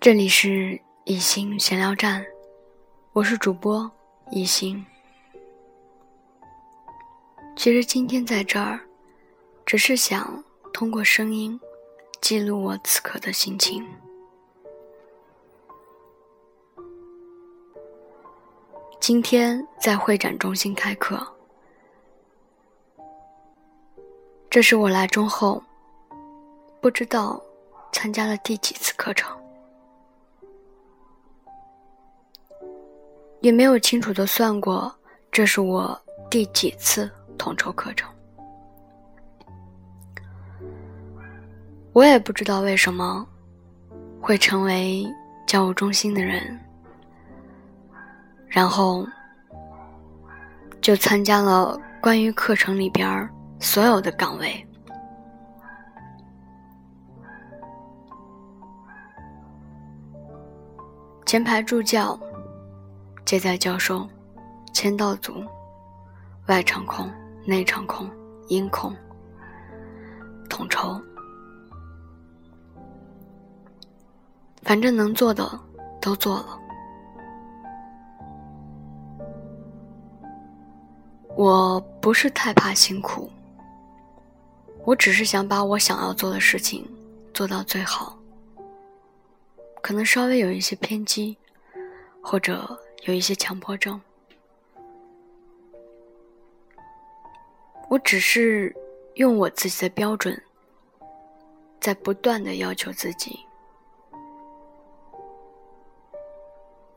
这里是一心闲聊站，我是主播一心。其实今天在这儿，只是想通过声音记录我此刻的心情。今天在会展中心开课，这是我来中后不知道参加了第几次课程。也没有清楚的算过，这是我第几次统筹课程。我也不知道为什么会成为教务中心的人，然后就参加了关于课程里边所有的岗位，前排助教。接待教授，签到组，外场控、内场控、音控，统筹，反正能做的都做了。我不是太怕辛苦，我只是想把我想要做的事情做到最好，可能稍微有一些偏激，或者。有一些强迫症，我只是用我自己的标准，在不断的要求自己，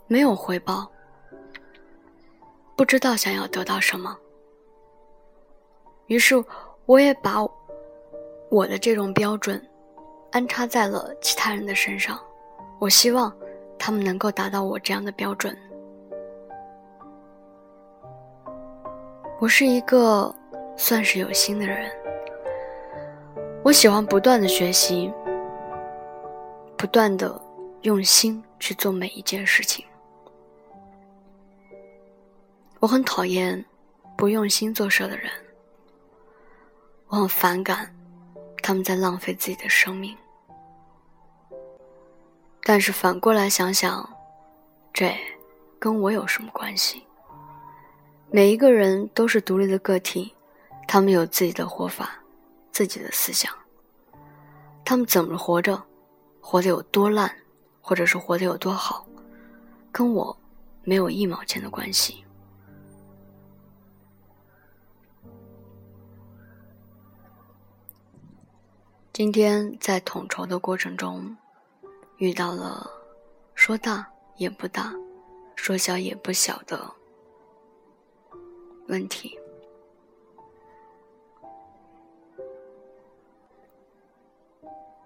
没有回报，不知道想要得到什么，于是我也把我的这种标准安插在了其他人的身上，我希望他们能够达到我这样的标准。我是一个算是有心的人，我喜欢不断的学习，不断的用心去做每一件事情。我很讨厌不用心做事的人，我很反感他们在浪费自己的生命。但是反过来想想，这跟我有什么关系？每一个人都是独立的个体，他们有自己的活法，自己的思想。他们怎么活着，活得有多烂，或者是活得有多好，跟我没有一毛钱的关系。今天在统筹的过程中，遇到了说大也不大，说小也不小的。问题，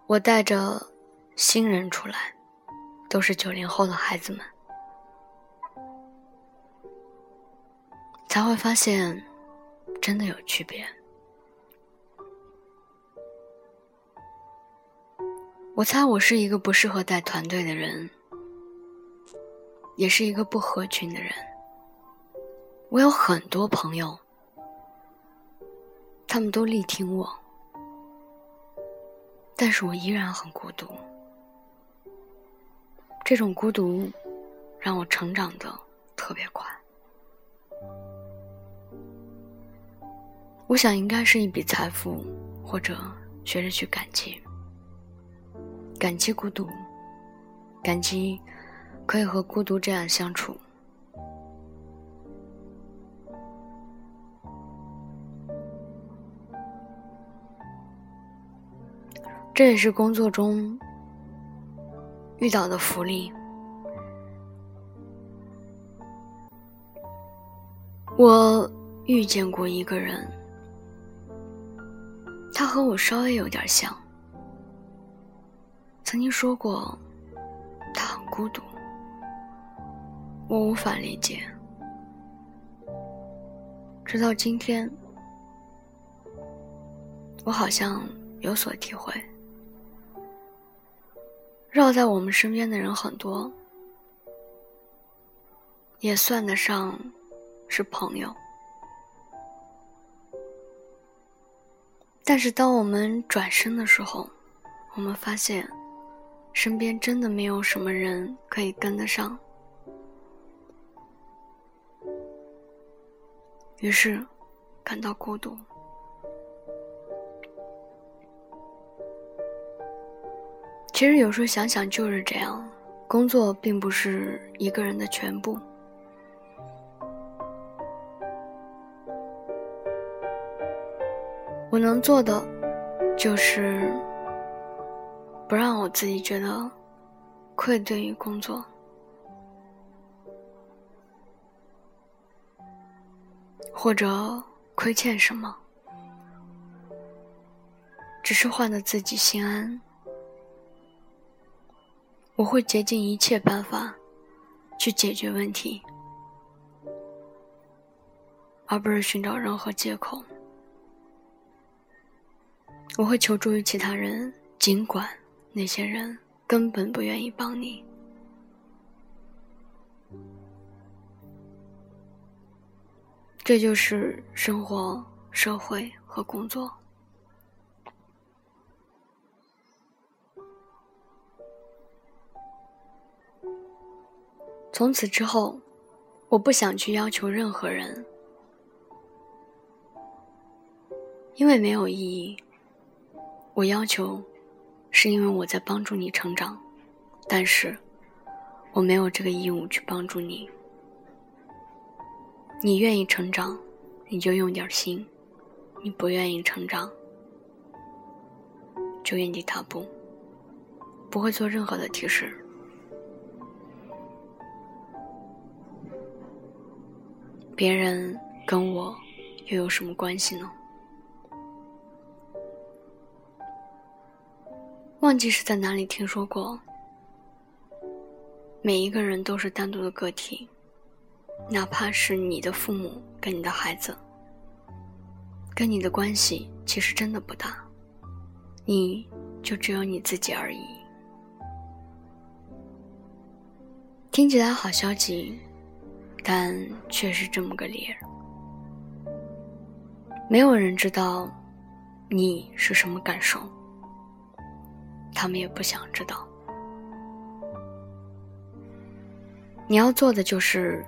我带着新人出来，都是九零后的孩子们，才会发现真的有区别。我猜我是一个不适合带团队的人，也是一个不合群的人。我有很多朋友，他们都力挺我，但是我依然很孤独。这种孤独让我成长的特别快。我想应该是一笔财富，或者学着去感激，感激孤独，感激可以和孤独这样相处。这也是工作中遇到的福利。我遇见过一个人，他和我稍微有点像，曾经说过他很孤独，我无法理解，直到今天，我好像有所体会。绕在我们身边的人很多，也算得上是朋友。但是当我们转身的时候，我们发现，身边真的没有什么人可以跟得上，于是感到孤独。其实有时候想想就是这样，工作并不是一个人的全部。我能做的，就是不让我自己觉得愧对于工作，或者亏欠什么，只是换得自己心安。我会竭尽一切办法去解决问题，而不是寻找任何借口。我会求助于其他人，尽管那些人根本不愿意帮你。这就是生活、社会和工作。从此之后，我不想去要求任何人，因为没有意义。我要求，是因为我在帮助你成长，但是我没有这个义务去帮助你。你愿意成长，你就用点心；你不愿意成长，就原地踏步，不会做任何的提示。别人跟我又有什么关系呢？忘记是在哪里听说过，每一个人都是单独的个体，哪怕是你的父母跟你的孩子，跟你的关系其实真的不大，你就只有你自己而已。听起来好消极。但却是这么个理儿，没有人知道你是什么感受，他们也不想知道。你要做的就是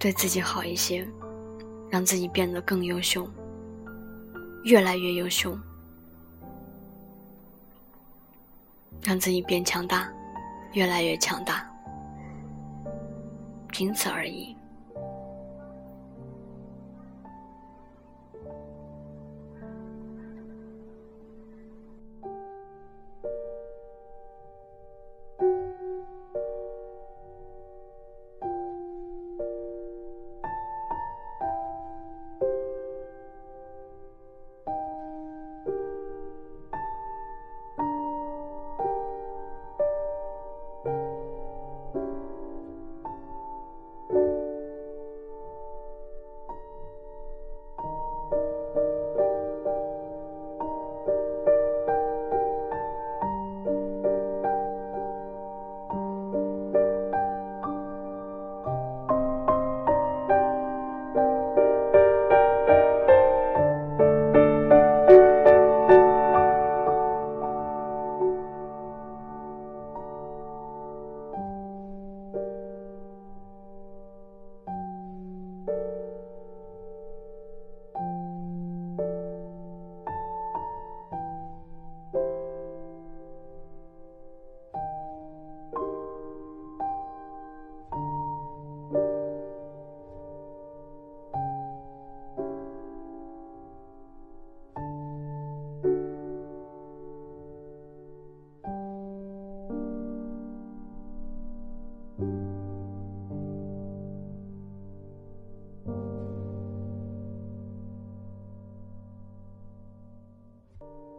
对自己好一些，让自己变得更优秀，越来越优秀，让自己变强大，越来越强大，仅此而已。